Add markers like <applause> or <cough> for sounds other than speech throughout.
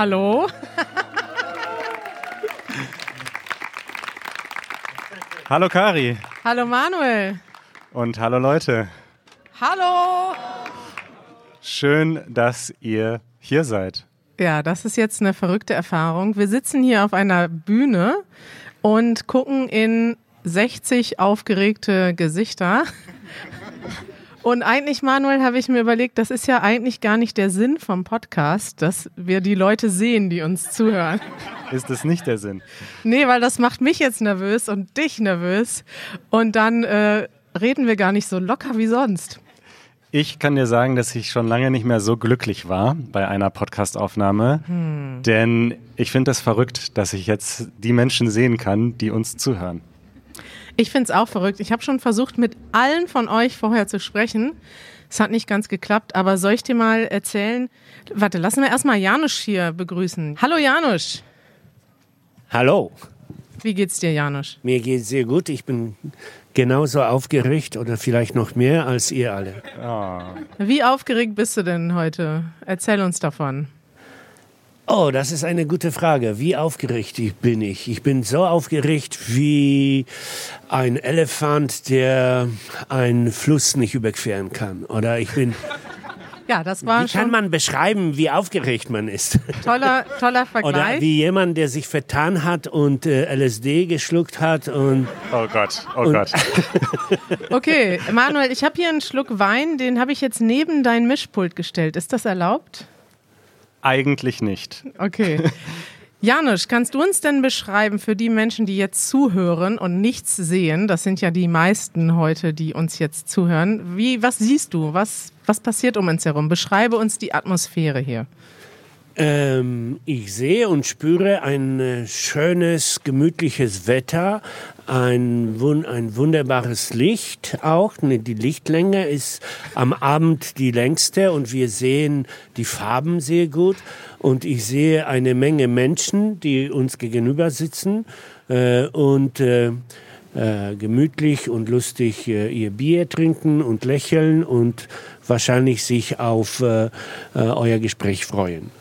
Hallo? Hallo Kari. Hallo Manuel. Und hallo Leute. Hallo. Schön, dass ihr hier seid. Ja, das ist jetzt eine verrückte Erfahrung. Wir sitzen hier auf einer Bühne und gucken in 60 aufgeregte Gesichter. Und eigentlich, Manuel, habe ich mir überlegt, das ist ja eigentlich gar nicht der Sinn vom Podcast, dass wir die Leute sehen, die uns zuhören. Ist das nicht der Sinn? Nee, weil das macht mich jetzt nervös und dich nervös. Und dann äh, reden wir gar nicht so locker wie sonst. Ich kann dir sagen, dass ich schon lange nicht mehr so glücklich war bei einer Podcastaufnahme, hm. denn ich finde das verrückt, dass ich jetzt die Menschen sehen kann, die uns zuhören. Ich finde es auch verrückt. Ich habe schon versucht, mit allen von euch vorher zu sprechen. Es hat nicht ganz geklappt, aber soll ich dir mal erzählen? Warte, lassen wir erstmal Janusz hier begrüßen. Hallo Janusz. Hallo. Wie geht's dir, Janusz? Mir geht's sehr gut. Ich bin genauso aufgeregt oder vielleicht noch mehr als ihr alle. Oh. Wie aufgeregt bist du denn heute? Erzähl uns davon. Oh, das ist eine gute Frage. Wie aufgeregt bin ich? Ich bin so aufgeregt wie ein Elefant, der einen Fluss nicht überqueren kann. Oder ich bin. <laughs> Ja, das war Wie kann man beschreiben, wie aufgeregt man ist? Toller, <laughs> toller Vergleich. Oder wie jemand, der sich vertan hat und äh, LSD geschluckt hat und. Oh Gott, oh Gott. <laughs> okay, Manuel, ich habe hier einen Schluck Wein, den habe ich jetzt neben dein Mischpult gestellt. Ist das erlaubt? Eigentlich nicht. Okay. Janusz, kannst du uns denn beschreiben für die Menschen, die jetzt zuhören und nichts sehen, das sind ja die meisten heute, die uns jetzt zuhören, wie, was siehst du? Was, was passiert um uns herum? Beschreibe uns die Atmosphäre hier. Ähm, ich sehe und spüre ein äh, schönes, gemütliches Wetter, ein, ein wunderbares Licht auch. Ne, die Lichtlänge ist am Abend die längste und wir sehen die Farben sehr gut. Und ich sehe eine Menge Menschen, die uns gegenüber sitzen äh, und äh, äh, gemütlich und lustig äh, ihr Bier trinken und lächeln und wahrscheinlich sich auf äh, äh, euer Gespräch freuen.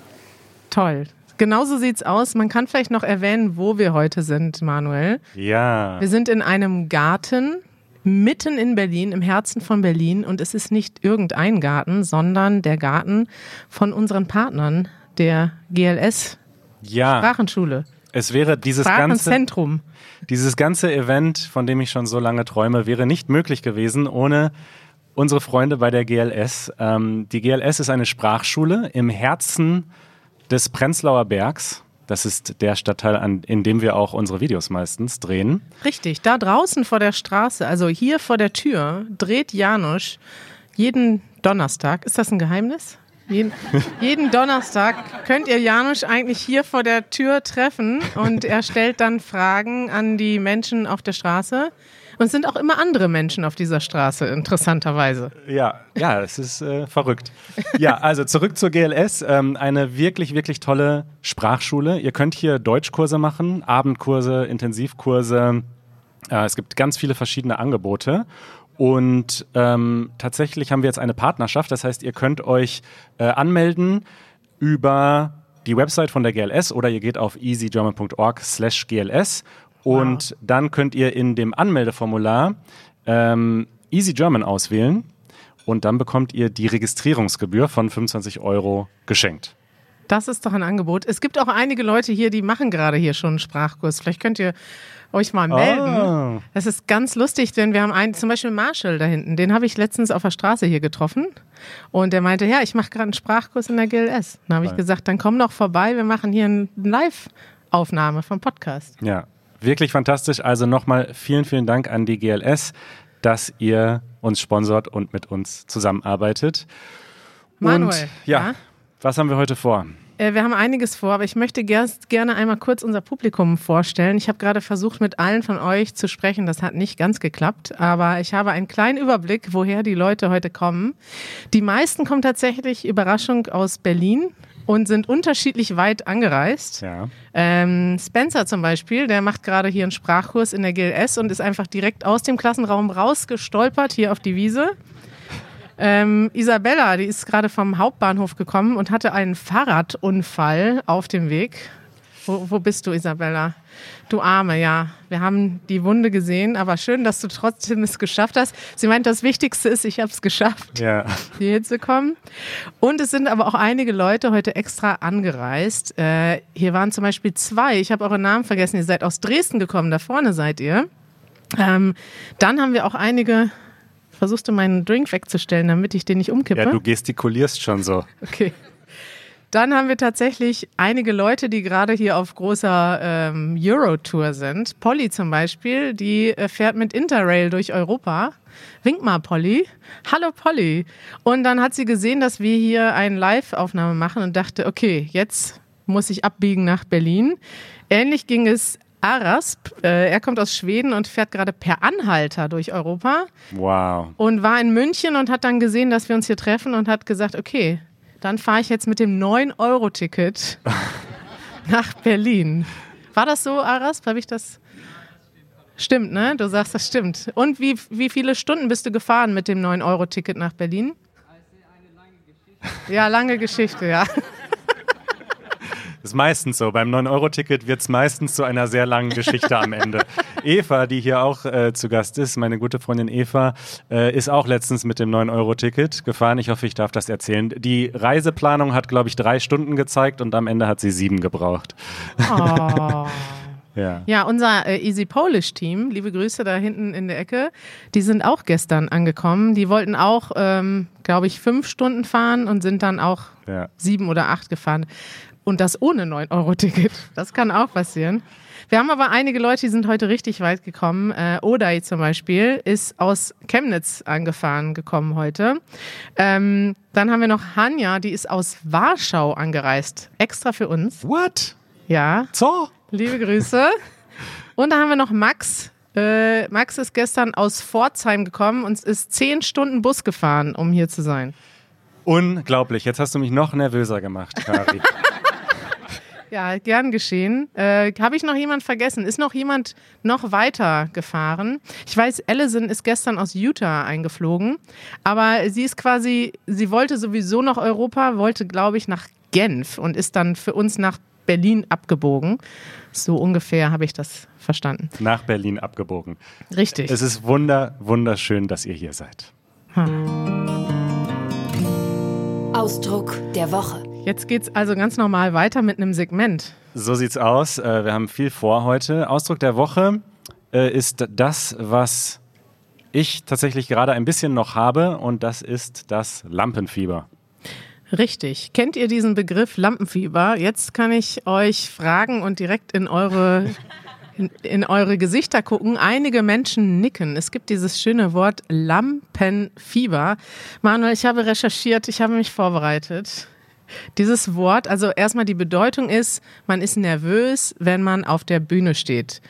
Toll. Genauso sieht's aus. Man kann vielleicht noch erwähnen, wo wir heute sind, Manuel. Ja. Wir sind in einem Garten mitten in Berlin, im Herzen von Berlin. Und es ist nicht irgendein Garten, sondern der Garten von unseren Partnern, der GLS ja. Sprachenschule. Es wäre dieses ganze, dieses ganze Event, von dem ich schon so lange träume, wäre nicht möglich gewesen ohne unsere Freunde bei der GLS. Ähm, die GLS ist eine Sprachschule im Herzen des Prenzlauer Bergs. Das ist der Stadtteil, an, in dem wir auch unsere Videos meistens drehen. Richtig, da draußen vor der Straße, also hier vor der Tür, dreht Janusz jeden Donnerstag. Ist das ein Geheimnis? Jeden, <laughs> jeden Donnerstag könnt ihr Janusz eigentlich hier vor der Tür treffen und er stellt dann Fragen an die Menschen auf der Straße. Und es sind auch immer andere Menschen auf dieser Straße, interessanterweise. Ja, ja, es ist äh, verrückt. Ja, also zurück zur GLS. Ähm, eine wirklich, wirklich tolle Sprachschule. Ihr könnt hier Deutschkurse machen, Abendkurse, Intensivkurse. Äh, es gibt ganz viele verschiedene Angebote. Und ähm, tatsächlich haben wir jetzt eine Partnerschaft. Das heißt, ihr könnt euch äh, anmelden über die Website von der GLS oder ihr geht auf easygerman.org slash GLS und wow. dann könnt ihr in dem Anmeldeformular ähm, Easy German auswählen und dann bekommt ihr die Registrierungsgebühr von 25 Euro geschenkt. Das ist doch ein Angebot. Es gibt auch einige Leute hier, die machen gerade hier schon einen Sprachkurs. Vielleicht könnt ihr euch mal melden. Oh. Das ist ganz lustig, denn wir haben einen, zum Beispiel Marshall da hinten, den habe ich letztens auf der Straße hier getroffen. Und der meinte, ja, ich mache gerade einen Sprachkurs in der GLS. Dann habe ich gesagt, dann komm doch vorbei, wir machen hier eine Live-Aufnahme vom Podcast. Ja, Wirklich fantastisch. Also nochmal vielen, vielen Dank an die GLS, dass ihr uns sponsort und mit uns zusammenarbeitet. Manuel, und ja, ja, was haben wir heute vor? Äh, wir haben einiges vor, aber ich möchte gerne einmal kurz unser Publikum vorstellen. Ich habe gerade versucht, mit allen von euch zu sprechen. Das hat nicht ganz geklappt, aber ich habe einen kleinen Überblick, woher die Leute heute kommen. Die meisten kommen tatsächlich, Überraschung, aus Berlin und sind unterschiedlich weit angereist. Ja. Ähm, Spencer zum Beispiel, der macht gerade hier einen Sprachkurs in der GLS und ist einfach direkt aus dem Klassenraum rausgestolpert hier auf die Wiese. Ähm, Isabella, die ist gerade vom Hauptbahnhof gekommen und hatte einen Fahrradunfall auf dem Weg. Wo, wo bist du, Isabella? Du Arme, ja. Wir haben die Wunde gesehen, aber schön, dass du trotzdem es geschafft hast. Sie meint, das Wichtigste ist, ich habe es geschafft, Ja. hier hinzukommen. Und es sind aber auch einige Leute heute extra angereist. Äh, hier waren zum Beispiel zwei. Ich habe eure Namen vergessen. Ihr seid aus Dresden gekommen. Da vorne seid ihr. Ähm, dann haben wir auch einige. Versuchst du meinen Drink wegzustellen, damit ich den nicht umkippe? Ja, du gestikulierst schon so. Okay. Dann haben wir tatsächlich einige Leute, die gerade hier auf großer ähm, Euro-Tour sind. Polly zum Beispiel, die äh, fährt mit Interrail durch Europa. Wink mal, Polly. Hallo, Polly. Und dann hat sie gesehen, dass wir hier eine Live-Aufnahme machen und dachte, okay, jetzt muss ich abbiegen nach Berlin. Ähnlich ging es Arasp. Äh, er kommt aus Schweden und fährt gerade per Anhalter durch Europa Wow. und war in München und hat dann gesehen, dass wir uns hier treffen und hat gesagt, okay, dann fahre ich jetzt mit dem 9-Euro-Ticket <laughs> nach Berlin. War das so, Aras? Habe ich das? Stimmt, ne? Du sagst, das stimmt. Und wie, wie viele Stunden bist du gefahren mit dem 9-Euro-Ticket nach Berlin? Ja, lange Geschichte, ja. <laughs> Ist meistens so. Beim 9-Euro-Ticket wird es meistens zu einer sehr langen Geschichte am Ende. <laughs> Eva, die hier auch äh, zu Gast ist, meine gute Freundin Eva, äh, ist auch letztens mit dem 9-Euro-Ticket gefahren. Ich hoffe, ich darf das erzählen. Die Reiseplanung hat, glaube ich, drei Stunden gezeigt und am Ende hat sie sieben gebraucht. Oh. <laughs> Ja. Ja, unser äh, Easy Polish Team, liebe Grüße da hinten in der Ecke, die sind auch gestern angekommen. Die wollten auch, ähm, glaube ich, fünf Stunden fahren und sind dann auch Ja. sieben oder acht gefahren. Und das ohne 9-Euro-Ticket. Das kann auch passieren. Wir haben aber einige Leute, die sind heute richtig weit gekommen. Äh, Oday zum Beispiel ist aus Chemnitz angefahren gekommen heute. Ähm, dann haben wir noch Hanja, die ist aus Warschau angereist. Extra für uns. What? Ja, So? Liebe Grüße. Und dann haben wir noch Max. Äh, Max ist gestern aus Pforzheim gekommen und ist zehn Stunden Bus gefahren, um hier zu sein. Unglaublich. Jetzt hast du mich noch nervöser gemacht, Kari. <laughs> Ja, gern geschehen. Äh, Habe ich noch jemand vergessen? Ist noch jemand noch weiter gefahren? Ich weiß, Allison ist gestern aus Utah eingeflogen, aber sie ist quasi, sie wollte sowieso nach Europa, wollte, glaube ich, nach Genf und ist dann für uns nach Berlin abgebogen. So ungefähr habe ich das verstanden. Nach Berlin abgebogen. Richtig. Es ist wunder, wunderschön, dass ihr hier seid. Ausdruck der Woche. Jetzt geht's also ganz normal weiter mit einem Segment. So sieht's aus. Äh, wir haben viel vor heute. Ausdruck der Woche äh, ist das, was ich tatsächlich gerade ein bisschen noch habe, und das ist das Lampenfieber. Richtig. Kennt ihr diesen Begriff Lampenfieber? Jetzt kann ich euch fragen und direkt in eure, in, in eure Gesichter gucken. Einige Menschen nicken. Es gibt dieses schöne Wort Lampenfieber. Manuel, ich habe recherchiert, ich habe mich vorbereitet. Dieses Wort, also erstmal die Bedeutung ist, man ist nervös, wenn man auf der Bühne steht.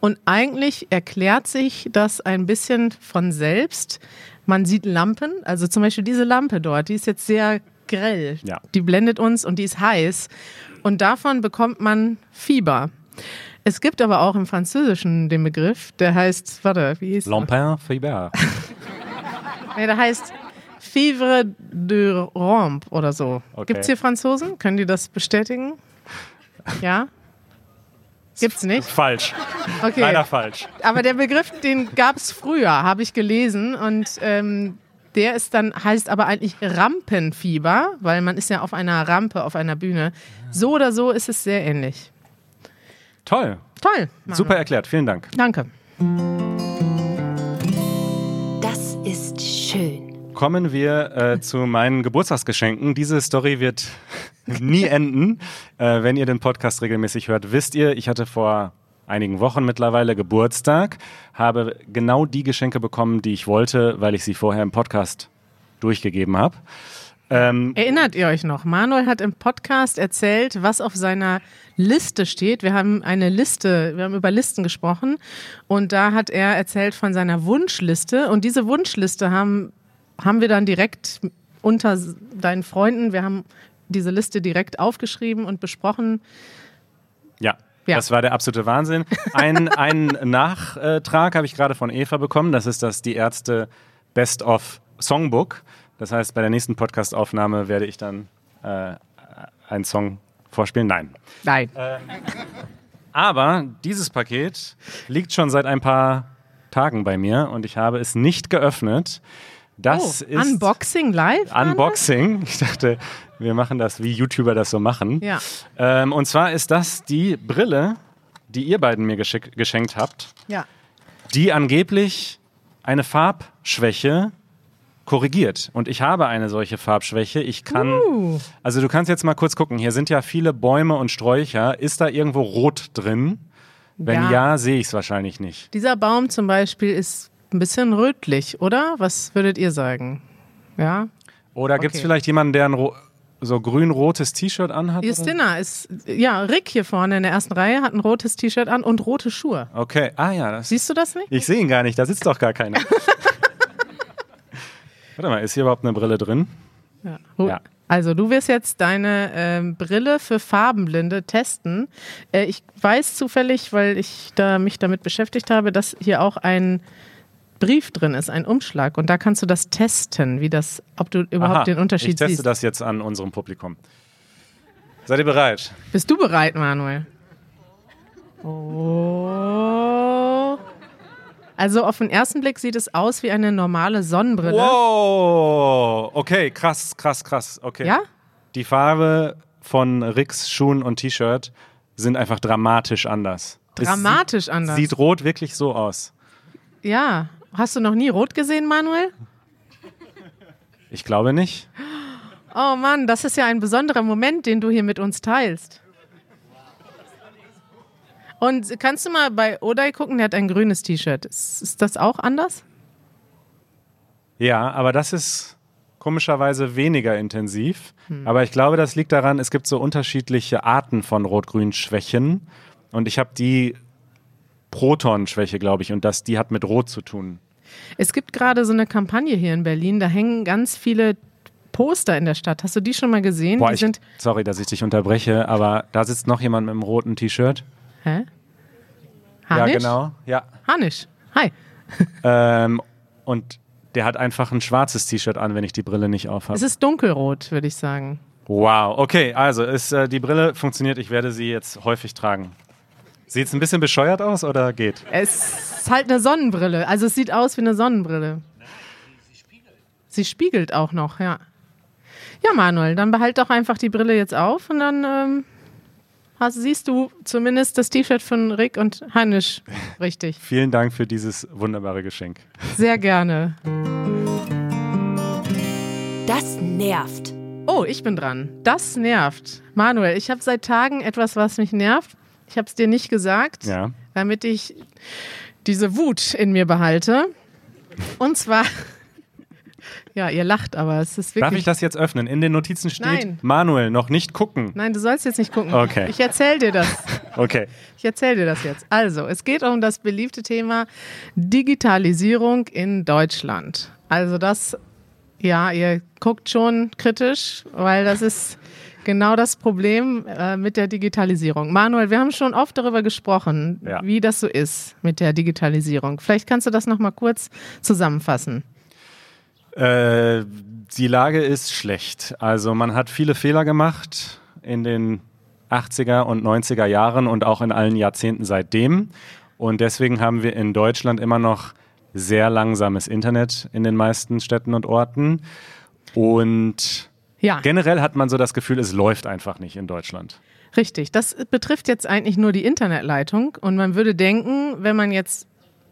Und eigentlich erklärt sich das ein bisschen von selbst. Man sieht Lampen, also zum Beispiel diese Lampe dort, die ist jetzt sehr grell. Ja. Die blendet uns und die ist heiß. Und davon bekommt man Fieber. Es gibt aber auch im Französischen den Begriff, der heißt, warte, wie hieß der? Lampenfieber. <laughs> Nee, der heißt Fivre de Rompe oder so. Okay. Gibt's hier Franzosen? Können die das bestätigen? Ja? Gibt's nicht? falsch. Okay. Leider falsch. Aber der Begriff, den gab's früher, habe ich gelesen. Und ähm, der ist dann, heißt aber eigentlich Rampenfieber, weil man ist ja auf einer Rampe, auf einer Bühne. So oder so ist es sehr ähnlich. Toll. Toll. Manu. Super erklärt. Vielen Dank. Danke. Das ist schön. Kommen wir äh, <laughs> zu meinen Geburtstagsgeschenken. Diese Story wird <laughs> nie enden. Äh, wenn ihr den Podcast regelmäßig hört, wisst ihr, ich hatte vor einigen Wochen mittlerweile Geburtstag, habe genau die Geschenke bekommen, die ich wollte, weil ich sie vorher im Podcast durchgegeben habe. Ähm, Erinnert ihr euch noch? Manuel hat im Podcast erzählt, was auf seiner Liste steht. Wir haben eine Liste, wir haben über Listen gesprochen und da hat er erzählt von seiner Wunschliste und diese Wunschliste haben, haben wir dann direkt unter deinen Freunden, wir haben diese Liste direkt aufgeschrieben und besprochen. Ja. Ja. Das war der absolute Wahnsinn. Ein, <laughs> einen Nachtrag habe ich gerade von Eva bekommen. Das ist das Die Ärzte Best of Songbook. Das heißt, bei der nächsten Podcast-Aufnahme werde ich dann äh, einen Song vorspielen. Nein. Nein. Aber dieses Paket liegt schon seit ein paar Tagen bei mir und ich habe es nicht geöffnet. Das oh, ist Unboxing live? Unboxing. Ich dachte, wir machen das, wie YouTuber das so machen. Ja. Ähm, und zwar ist das die Brille, die ihr beiden mir geschenkt habt, Ja. die angeblich eine Farbschwäche korrigiert. Und ich habe eine solche Farbschwäche. Ich kann, Uh. also du kannst jetzt mal kurz gucken. Hier sind ja viele Bäume und Sträucher. Ist da irgendwo Rot drin? Wenn ja, Ja. sehe ich es wahrscheinlich nicht. Dieser Baum zum Beispiel ist ein bisschen rötlich, oder? Was würdet ihr sagen? Ja. Oder gibt es Okay. vielleicht jemanden, der ein so grün-rotes T-Shirt anhat? Justina ist, ja, Rick hier vorne in der ersten Reihe hat ein rotes T-Shirt an und rote Schuhe. Okay, ah ja, das Siehst du das nicht? Ich sehe ihn gar nicht, da sitzt doch gar keiner. <laughs> <laughs> Warte mal, ist hier überhaupt eine Brille drin? Ja. Ja. Also du wirst jetzt deine ähm, Brille für Farbenblinde testen. Äh, ich weiß zufällig, weil ich da mich damit beschäftigt habe, dass hier auch ein Brief drin ist, ein Umschlag. Und da kannst du das testen, wie das, ob du überhaupt Aha, den Unterschied Ich teste siehst. das jetzt an unserem Publikum. Seid ihr bereit? Bist du bereit, Manuel? Oh. Also auf den ersten Blick sieht es aus wie eine normale Sonnenbrille. Wow! Okay, krass, krass, krass. Okay. Ja? Die Farbe von Ricks Schuhen und T-Shirt sind einfach dramatisch anders. Dramatisch sieht, anders. Sieht rot wirklich so aus. Ja. Hast du noch nie rot gesehen, Manuel? Ich glaube nicht. Oh Mann, das ist ja ein besonderer Moment, den du hier mit uns teilst. Und kannst du mal bei Odai gucken, der hat ein grünes T-Shirt. Ist, ist das auch anders? Ja, aber das ist komischerweise weniger intensiv. Aber ich glaube, das liegt daran, es gibt so unterschiedliche Arten von Rot-Grün-Schwächen. Und ich habe die Proton-Schwäche, glaube ich, und das, die hat mit Rot zu tun. Es gibt gerade so eine Kampagne hier in Berlin, da hängen ganz viele Poster in der Stadt. Hast du die schon mal gesehen? Boah, ich, sorry, dass ich dich unterbreche, aber da sitzt noch jemand mit einem roten T-Shirt. Hä? Ja, Hanisch? genau. Ja. Hanisch. Hi. <laughs> Ähm, und der hat einfach ein schwarzes T-Shirt an, wenn ich die Brille nicht Es aufhabe. ist dunkelrot, würde ich sagen. Wow, okay, also ist, äh, die Brille funktioniert, ich werde sie jetzt häufig tragen. Sieht es ein bisschen bescheuert aus oder geht? Es ist halt eine Sonnenbrille. Also es sieht aus wie eine Sonnenbrille. Sie spiegelt auch noch, ja. Ja, Manuel, dann behalt doch einfach die Brille jetzt auf und dann ähm, hast, siehst du zumindest das T-Shirt von Rick und Hannisch <laughs> richtig. Vielen Dank für dieses wunderbare Geschenk. Sehr gerne. Das nervt. Oh, ich bin dran. Das nervt. Manuel, ich habe seit Tagen etwas, was mich nervt. Ich habe es dir nicht gesagt, Ja. damit ich diese Wut in mir behalte. Und zwar, <laughs> ja, ihr lacht, aber es ist wirklich. Darf ich das jetzt öffnen? In den Notizen steht Nein. Manuel, noch nicht gucken. Nein, du sollst jetzt nicht gucken. Okay. Ich erzähle dir das. <laughs> Okay. Ich erzähle dir das jetzt. Also, es geht um das beliebte Thema Digitalisierung in Deutschland. Also das, ja, ihr guckt schon kritisch, weil das ist genau das Problem äh, mit der Digitalisierung. Manuel, wir haben schon oft darüber gesprochen, Ja. wie das so ist mit der Digitalisierung. Vielleicht kannst du das noch mal kurz zusammenfassen. Äh, die Lage ist schlecht. Also man hat viele Fehler gemacht in den 80er und 90er Jahren und auch in allen Jahrzehnten seitdem. Und deswegen haben wir in Deutschland immer noch sehr langsames Internet in den meisten Städten und Orten. Und Ja. generell hat man so das Gefühl, es läuft einfach nicht in Deutschland. Richtig, das betrifft jetzt eigentlich nur die Internetleitung und man würde denken, wenn man jetzt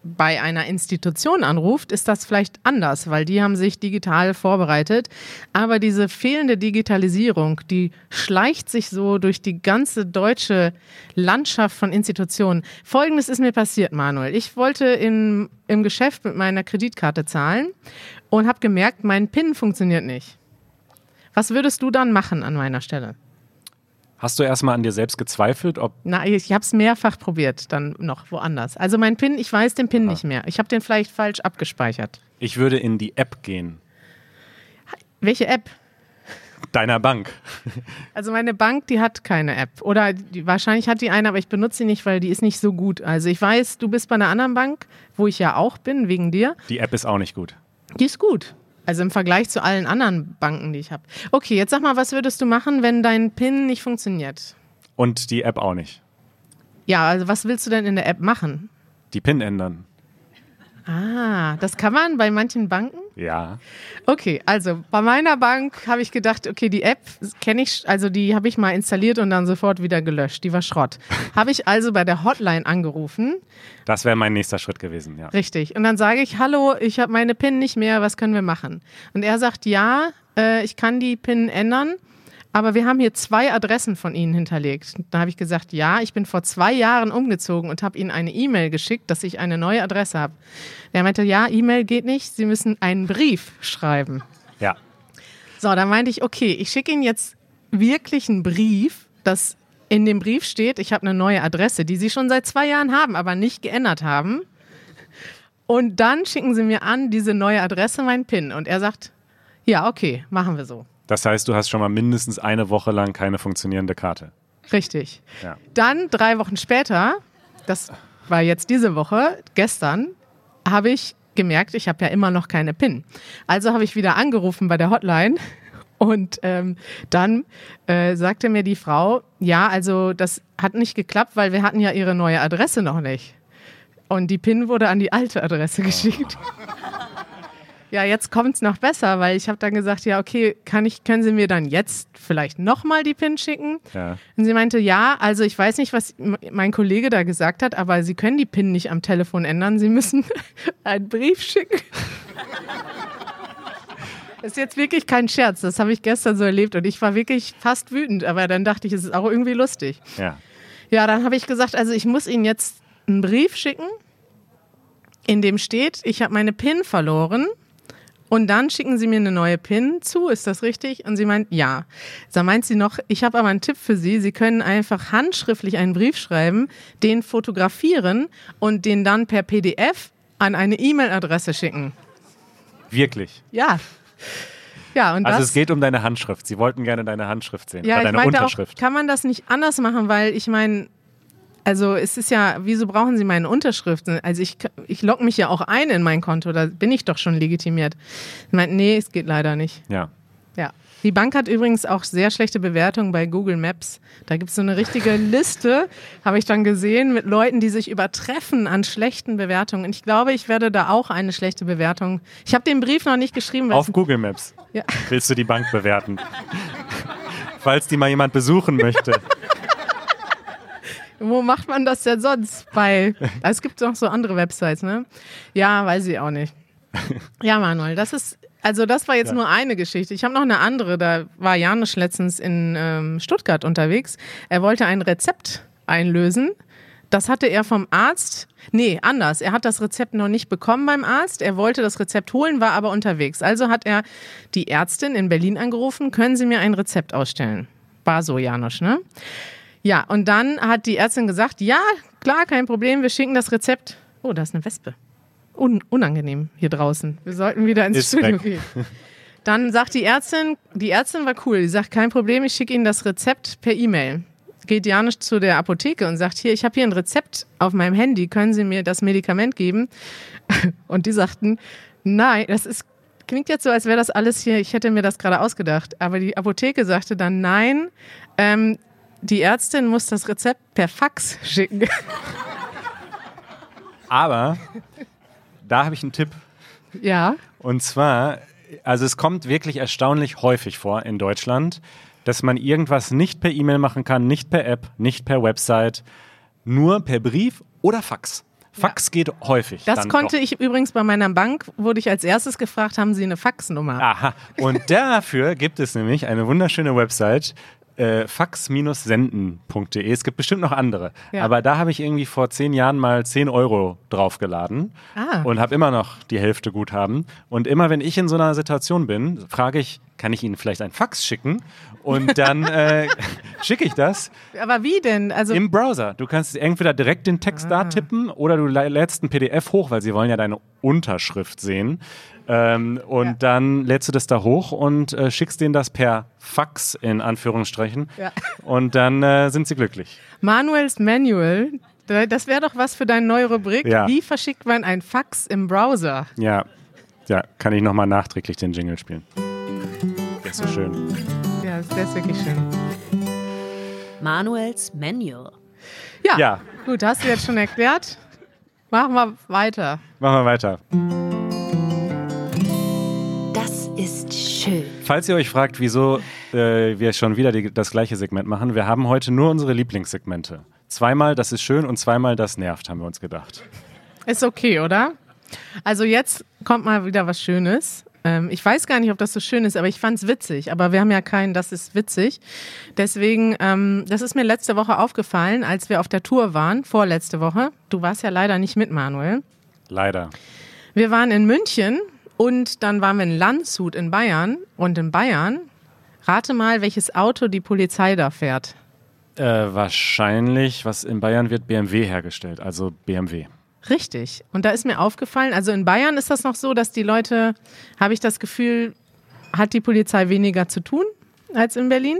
bei einer Institution anruft, ist das vielleicht anders, weil die haben sich digital vorbereitet. Aber diese fehlende Digitalisierung, die schleicht sich so durch die ganze deutsche Landschaft von Institutionen. Folgendes ist mir passiert, Manuel. Ich wollte in, im Geschäft mit meiner Kreditkarte zahlen und habe gemerkt, mein PIN funktioniert nicht. Was würdest du dann machen an meiner Stelle? Hast du erstmal an dir selbst gezweifelt, ob Na, ich habe es mehrfach probiert, dann noch woanders. Also mein PIN, ich weiß den PIN nicht mehr. Ich habe den vielleicht falsch abgespeichert. ich würde in die App gehen? Welche App? Deiner Bank. Also meine Bank, die hat keine App. Oder die, wahrscheinlich hat die eine, aber ich benutze sie nicht, weil die ist nicht so gut. Also ich weiß, du bist bei einer anderen Bank, wo ich ja auch bin, wegen dir. Die App ist auch nicht gut. Die ist gut. Also im Vergleich zu allen anderen Banken, die ich habe. Okay, jetzt sag mal, was würdest du machen, wenn dein PIN nicht funktioniert? Und die App auch nicht. Ja, also was willst du denn in der App machen? Die PIN ändern. Ah, das kann man bei manchen Banken? Ja. Okay, also bei meiner Bank habe ich gedacht, okay, die App kenne ich, also die habe ich mal installiert und dann sofort wieder gelöscht. Die war Schrott. <laughs> habe ich also bei der Hotline angerufen. Das wäre mein nächster Schritt gewesen, ja. Richtig. Und dann sage ich, hallo, ich habe meine PIN nicht mehr, was können wir machen? Und er sagt, ja, äh, ich kann die PIN ändern. Aber wir haben hier zwei Adressen von Ihnen hinterlegt. Da habe ich gesagt, ja, ich bin vor zwei Jahren umgezogen und habe Ihnen eine E-Mail geschickt, dass ich eine neue Adresse habe. Der meinte, ja, E-Mail geht nicht, Sie müssen einen Brief schreiben. Ja. So, da meinte ich, okay, ich schicke Ihnen jetzt wirklich einen Brief, dass in dem Brief steht, ich habe eine neue Adresse, die Sie schon seit zwei Jahren haben, aber nicht geändert haben. Und dann schicken Sie mir an diese neue Adresse, mein PIN. Und er sagt, ja, okay, machen wir so. Das heißt, du hast schon mal mindestens eine Woche lang keine funktionierende Karte. Richtig. Ja. Dann drei Wochen später, das war jetzt diese Woche, gestern, habe ich gemerkt, ich habe ja immer noch keine PIN. Also habe ich wieder angerufen bei der Hotline <laughs> und ähm, dann äh, sagte mir die Frau, ja, also das hat nicht geklappt, weil wir hatten ja ihre neue Adresse noch nicht. Und die PIN wurde an die alte Adresse <laughs> geschickt. Ja, jetzt kommt es noch besser, weil ich habe dann gesagt, ja, okay, kann ich, können Sie mir dann jetzt vielleicht nochmal die PIN schicken? Ja. Und sie meinte, ja, also ich weiß nicht, was mein Kollege da gesagt hat, aber Sie können die PIN nicht am Telefon ändern. Sie müssen <laughs> einen Brief schicken. Das <laughs> ist jetzt wirklich kein Scherz. Das habe ich gestern so erlebt und ich war wirklich fast wütend. Aber dann dachte ich, es ist auch irgendwie lustig. Ja. Ja, dann habe ich gesagt, also ich muss Ihnen jetzt einen Brief schicken, in dem steht, ich habe meine PIN verloren. Und dann schicken Sie mir eine neue PIN zu, ist das richtig? Und sie meint, ja. Da meint sie noch, ich habe aber einen Tipp für Sie. Sie können einfach handschriftlich einen Brief schreiben, den fotografieren und den dann per PDF an eine E-Mail-Adresse schicken. Wirklich. Ja. Ja, und Also das. es geht um deine Handschrift. Sie wollten gerne deine Handschrift sehen. Ja, deine meinte auch, Unterschrift. kann man das nicht anders machen, weil ich meine, also es ist ja, wieso brauchen Sie meine Unterschriften? Also ich, ich logge mich ja auch ein in mein Konto, da bin ich doch schon legitimiert. Ich meine, nee, es geht leider nicht. ja. Ja. Die Bank hat übrigens auch sehr schlechte Bewertungen bei Google Maps. Da gibt es so eine richtige <laughs> Liste, habe ich dann gesehen, mit Leuten, die sich übertreffen an schlechten Bewertungen. Und ich glaube, ich werde da auch eine schlechte Bewertung. Ich habe den Brief noch nicht geschrieben. weil Auf Google Maps Ja. willst du die Bank bewerten. <laughs> Falls die mal jemand besuchen möchte. <laughs> Wo macht man das denn sonst? Bei, <laughs> es gibt noch so andere Websites, ne? Ja, weiß ich auch nicht. <laughs> Ja, Manuel, das ist, also das war jetzt Ja. nur eine Geschichte. Ich habe noch eine andere, da war Janusz letztens in ähm, Stuttgart unterwegs. Er wollte ein Rezept einlösen. Das hatte er vom Arzt, nee, anders. Er hat das Rezept noch nicht bekommen beim Arzt. Er wollte das Rezept holen, war aber unterwegs. Also hat er die Ärztin in Berlin angerufen, können Sie mir ein Rezept ausstellen? War so, Janusz, ne? Ja, und dann hat die Ärztin gesagt, ja, klar, kein Problem, wir schicken das Rezept. Oh, da ist eine Wespe. Un unangenehm hier draußen. Wir sollten wieder ins Ist Studio weg. gehen. Dann sagt die Ärztin, die Ärztin war cool, die sagt, kein Problem, ich schicke Ihnen das Rezept per E-Mail. Geht Janusz zu der Apotheke und sagt, hier, ich habe hier ein Rezept auf meinem Handy, können Sie mir das Medikament geben? <laughs> Und die sagten, nein, das ist, klingt jetzt so, als wäre das alles hier, ich hätte mir das gerade ausgedacht. Aber die Apotheke sagte dann, nein, ähm, die Ärztin muss das Rezept per Fax schicken. Aber da habe ich einen Tipp. ja. Und zwar, also es kommt wirklich erstaunlich häufig vor in Deutschland, dass man irgendwas nicht per E-Mail machen kann, nicht per App, nicht per Website, nur per Brief oder Fax. Fax geht häufig. Das konnte doch. ich übrigens bei meiner Bank, wurde ich als erstes gefragt, haben Sie eine Faxnummer? Aha. Und dafür gibt es nämlich eine wunderschöne Website, äh, fax-senden.de. Es gibt bestimmt noch andere. Ja. Aber da habe ich irgendwie vor zehn Jahren mal 10 Euro draufgeladen Ah. und habe immer noch die Hälfte Guthaben. Und immer wenn ich in so einer Situation bin, frage ich, kann ich Ihnen vielleicht ein Fax schicken? Und dann äh, <laughs> schicke ich das Aber wie denn? Also im Browser. Du kannst entweder direkt den Text da tippen oder du lä- lädst ein PDF hoch, weil sie wollen ja deine Unterschrift sehen. Ähm, und Ja. dann lädst du das da hoch und äh, schickst denen das per Fax in Anführungsstrichen. Ja. Und dann äh, sind sie glücklich. Manuels Manual, da- das wäre doch was für deine neue Rubrik. Ja. Wie verschickt man ein Fax im Browser? Ja. Ja, kann ich nochmal nachträglich den Jingle spielen. Ist so schön. Ja, der ist wirklich schön. Manuels Manual. Ja, Ja. gut, hast du jetzt schon erklärt. Machen wir weiter. Machen wir weiter. Das ist schön. Falls ihr euch fragt, wieso äh, wir schon wieder die, das gleiche Segment machen, wir haben heute nur unsere Lieblingssegmente. Zweimal das ist schön und zweimal das nervt, haben wir uns gedacht. Ist okay, oder? Also jetzt kommt mal wieder was Schönes. Ähm, ich weiß gar nicht, ob das so schön ist, aber ich fand's witzig. Aber wir haben ja keinen, das ist witzig. Deswegen, ähm, das ist mir letzte Woche aufgefallen, als wir auf der Tour waren, vorletzte Woche. Du warst ja leider nicht mit, Manuel. Leider. Wir waren in München und dann waren wir in Landshut in Bayern. Und in Bayern, rate mal, welches Auto die Polizei da fährt. Äh, wahrscheinlich, was in Bayern wird BMW hergestellt, also BMW. Richtig. Und da ist mir aufgefallen, also in Bayern ist das noch so, dass die Leute, habe ich das Gefühl, hat die Polizei weniger zu tun als in Berlin.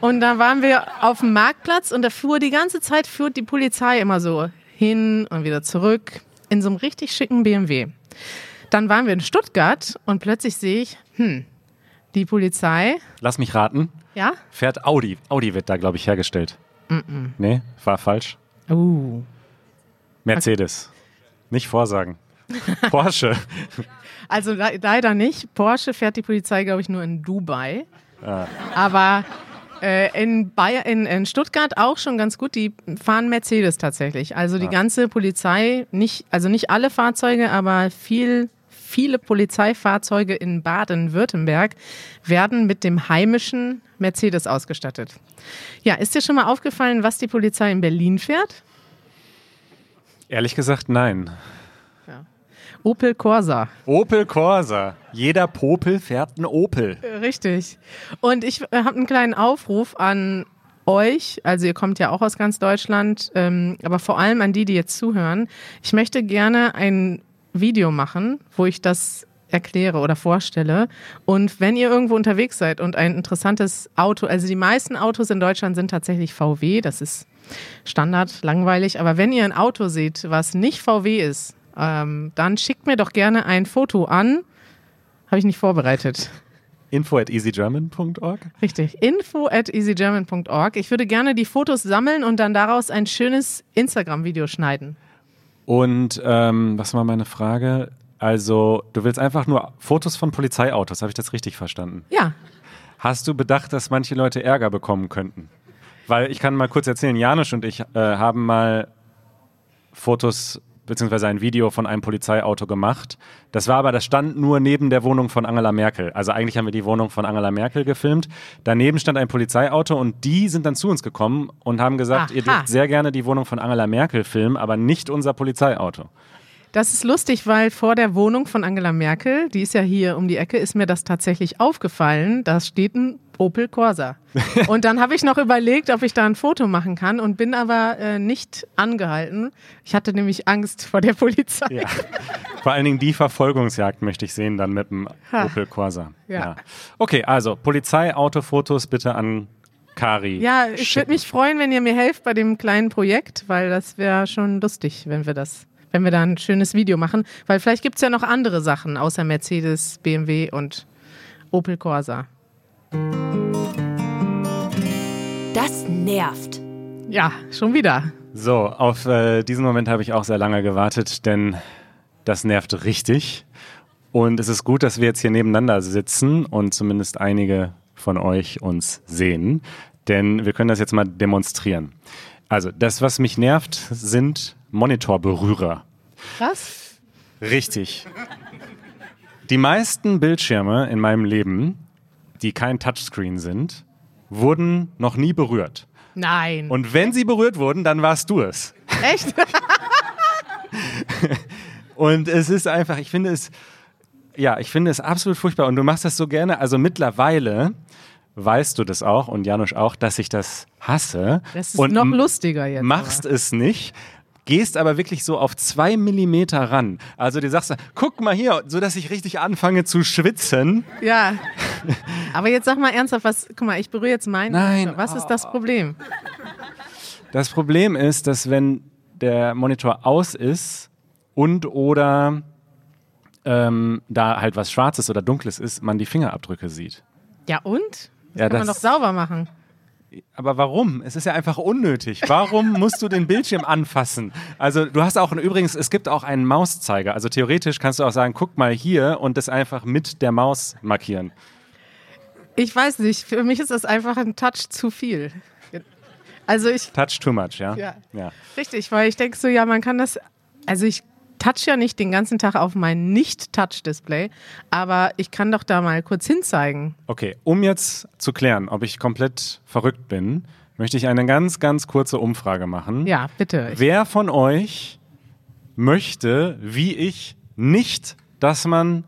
Und da waren wir auf dem Marktplatz und da fuhr die ganze Zeit führt die Polizei immer so hin und wieder zurück in so einem richtig schicken BMW. Dann waren wir in Stuttgart und plötzlich sehe ich, hm, die Polizei, Lass mich raten, ja? fährt Audi. Audi wird da, glaube ich, hergestellt. Nee, war falsch. Uh. Mercedes. Nicht vorsagen. Porsche. <laughs> Also le- leider nicht. Porsche fährt die Polizei, glaube ich, nur in Dubai. Aber äh, in, Bayer, in, in Stuttgart auch schon ganz gut. Die fahren Mercedes tatsächlich. Also die ganze Polizei, nicht, also nicht alle Fahrzeuge, aber viel, viele Polizeifahrzeuge in Baden-Württemberg werden mit dem heimischen Mercedes ausgestattet. Ja, ist dir schon mal aufgefallen, was die Polizei in Berlin fährt? Ehrlich gesagt, nein. Opel Corsa. Opel Corsa. Jeder Popel fährt einen Opel. Richtig. Und ich äh, habe einen kleinen Aufruf an euch, also ihr kommt ja auch aus ganz Deutschland, ähm, aber vor allem an die, die jetzt zuhören. Ich möchte gerne ein Video machen, wo ich das erkläre oder vorstelle. Und wenn ihr irgendwo unterwegs seid und ein interessantes Auto, also die meisten Autos in Deutschland sind tatsächlich VW, das ist Standard, langweilig, aber wenn ihr ein Auto seht, was nicht VW ist, ähm, dann schickt mir doch gerne ein Foto an. Habe ich nicht vorbereitet. Info at easygerman.org. Richtig. Info at easygerman.org. Ich würde gerne die Fotos sammeln und dann daraus ein schönes Instagram-Video schneiden. Und ähm, was war meine Frage? Also, du willst einfach nur Fotos von Polizeiautos, habe ich das richtig verstanden? Ja. Hast du bedacht, dass manche Leute Ärger bekommen könnten? Weil ich kann mal kurz erzählen, Janusz und ich äh, haben mal Fotos beziehungsweise ein Video von einem Polizeiauto gemacht. Das war aber, das stand nur neben der Wohnung von Angela Merkel. Also eigentlich haben wir die Wohnung von Angela Merkel gefilmt. Daneben stand ein Polizeiauto und die sind dann zu uns gekommen und haben gesagt, ihr Aha. dürft sehr gerne die Wohnung von Angela Merkel filmen, aber nicht unser Polizeiauto. Das ist lustig, weil vor der Wohnung von Angela Merkel, die ist ja hier um die Ecke, ist mir das tatsächlich aufgefallen. Da steht ein Opel Corsa. <laughs> Und dann habe ich noch überlegt, ob ich da ein Foto machen kann und bin aber äh, nicht angehalten. Ich hatte nämlich Angst vor der Polizei. Ja. <laughs> Vor allen Dingen die Verfolgungsjagd möchte ich sehen, dann mit dem Ha. Opel Corsa. Ja. Okay, also Polizeiautofotos bitte an Kari. Ja, ich würde mich freuen, wenn ihr mir helft bei dem kleinen Projekt, weil das wäre schon lustig, wenn wir das, wenn wir da ein schönes Video machen. Weil vielleicht gibt's ja noch andere Sachen außer Mercedes, BMW und Opel Corsa. Das nervt. Ja, schon wieder. So, auf äh, diesen Moment habe ich auch sehr lange gewartet, denn das nervt richtig. Und es ist gut, dass wir jetzt hier nebeneinander sitzen und zumindest einige von euch uns sehen, denn wir können das jetzt mal demonstrieren. Also, das, was mich nervt, sind Monitorberührer. Was? Richtig. Die meisten Bildschirme in meinem Leben, die kein Touchscreen sind, wurden noch nie berührt. Nein. Und wenn sie berührt wurden, dann warst du es. Echt? <laughs> Und es ist einfach, ich finde es, ja, ich finde es absolut furchtbar. Und du machst das so gerne. Also mittlerweile weißt du das auch und Janusz auch, dass ich das hasse. Das ist und noch lustiger jetzt. Machst es nicht. Gehst aber wirklich so auf zwei Millimeter ran. Also du sagst, guck mal hier, so dass ich richtig anfange zu schwitzen. Ja. Aber jetzt sag mal ernsthaft, was, guck mal, ich berühre jetzt meinen. Nein. Was ist das Problem? Das Problem ist, dass wenn der Monitor aus ist und oder ähm, da halt was Schwarzes oder Dunkles ist, man die Fingerabdrücke sieht. Ja und? Das Ja, kann man doch das- sauber machen. Aber warum? Es ist ja einfach unnötig. Warum <laughs> musst du den Bildschirm anfassen? Also du hast auch übrigens, es gibt auch einen Mauszeiger. Also theoretisch kannst du auch sagen, guck mal hier und das einfach mit der Maus markieren. Ich weiß nicht, für mich ist das einfach ein Touch zu viel. Also ich, Touch too much, ja? Ja. ja. richtig, weil ich denke so, ja, man kann das, also ich touch ja nicht den ganzen Tag auf mein Nicht-Touch-Display, aber ich kann doch da mal kurz hinzeigen. Okay, um jetzt zu klären, ob ich komplett verrückt bin, möchte ich eine ganz, ganz kurze Umfrage machen. Ja, bitte. Wer von euch möchte, wie ich, nicht, dass man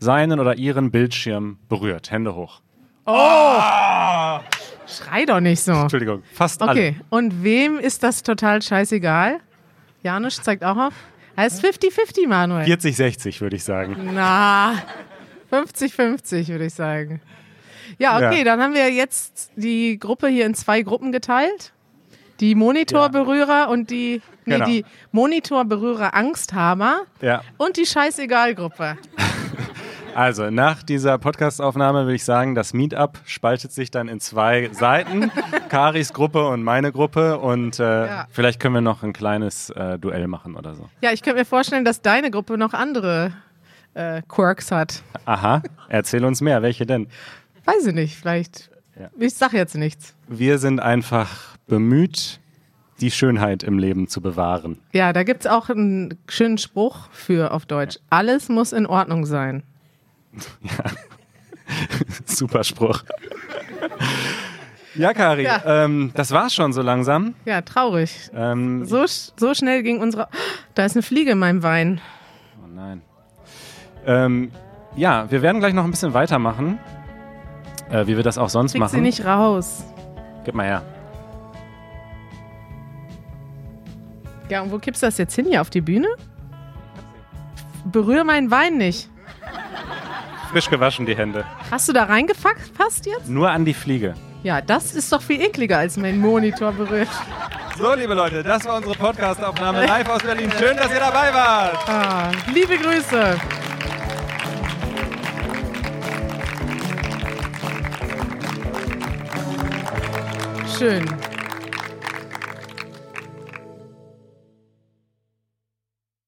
seinen oder ihren Bildschirm berührt? Hände hoch. Schrei doch nicht so. Entschuldigung, fast alle. Okay, und wem ist das total scheißegal? Janusz zeigt auch auf. Ist 50-50, Manuel. 40, 60 würde ich sagen. Na, 50-50 würde ich sagen. Ja, okay, Ja. dann haben wir jetzt die Gruppe hier in zwei Gruppen geteilt. Die Monitorberührer und die, nee, Genau. die Monitorberührer-Angsthaber Ja. und die Scheißegal-Gruppe. Also, nach dieser Podcastaufnahme würde ich sagen, das Meetup spaltet sich dann in zwei Seiten. Karis Gruppe und meine Gruppe. Und äh, Ja. vielleicht können wir noch ein kleines äh, Duell machen oder so. Ja, ich könnte mir vorstellen, dass deine Gruppe noch andere äh, Quirks hat. Aha, erzähl uns mehr. Welche denn? Weiß ich nicht, vielleicht. Ja. Ich sag jetzt nichts. Wir sind einfach bemüht, die Schönheit im Leben zu bewahren. Ja, da gibt es auch einen schönen Spruch für auf Deutsch. Alles muss in Ordnung sein. <laughs> Super Spruch. Ja, Kari, Ja. Ähm, das war's schon so langsam. Ja, traurig. Ähm, So, so schnell ging unsere. Da ist eine Fliege in meinem Wein. Oh nein. Ähm, ja, wir werden gleich noch ein bisschen weitermachen, äh, wie wir das auch sonst Krieg machen. sie nicht raus. Gib mal her. Ja, und wo kippst du das jetzt hin? Hier auf die Bühne? Berühr meinen Wein nicht. Frisch gewaschen die Hände. Hast du da reingefasst jetzt? Nur an die Fliege. Ja, das ist doch viel ekliger, als mein Monitor berührt. So, liebe Leute, das war unsere Podcastaufnahme live aus Berlin. Schön, dass ihr dabei wart. Ah, liebe Grüße. Schön.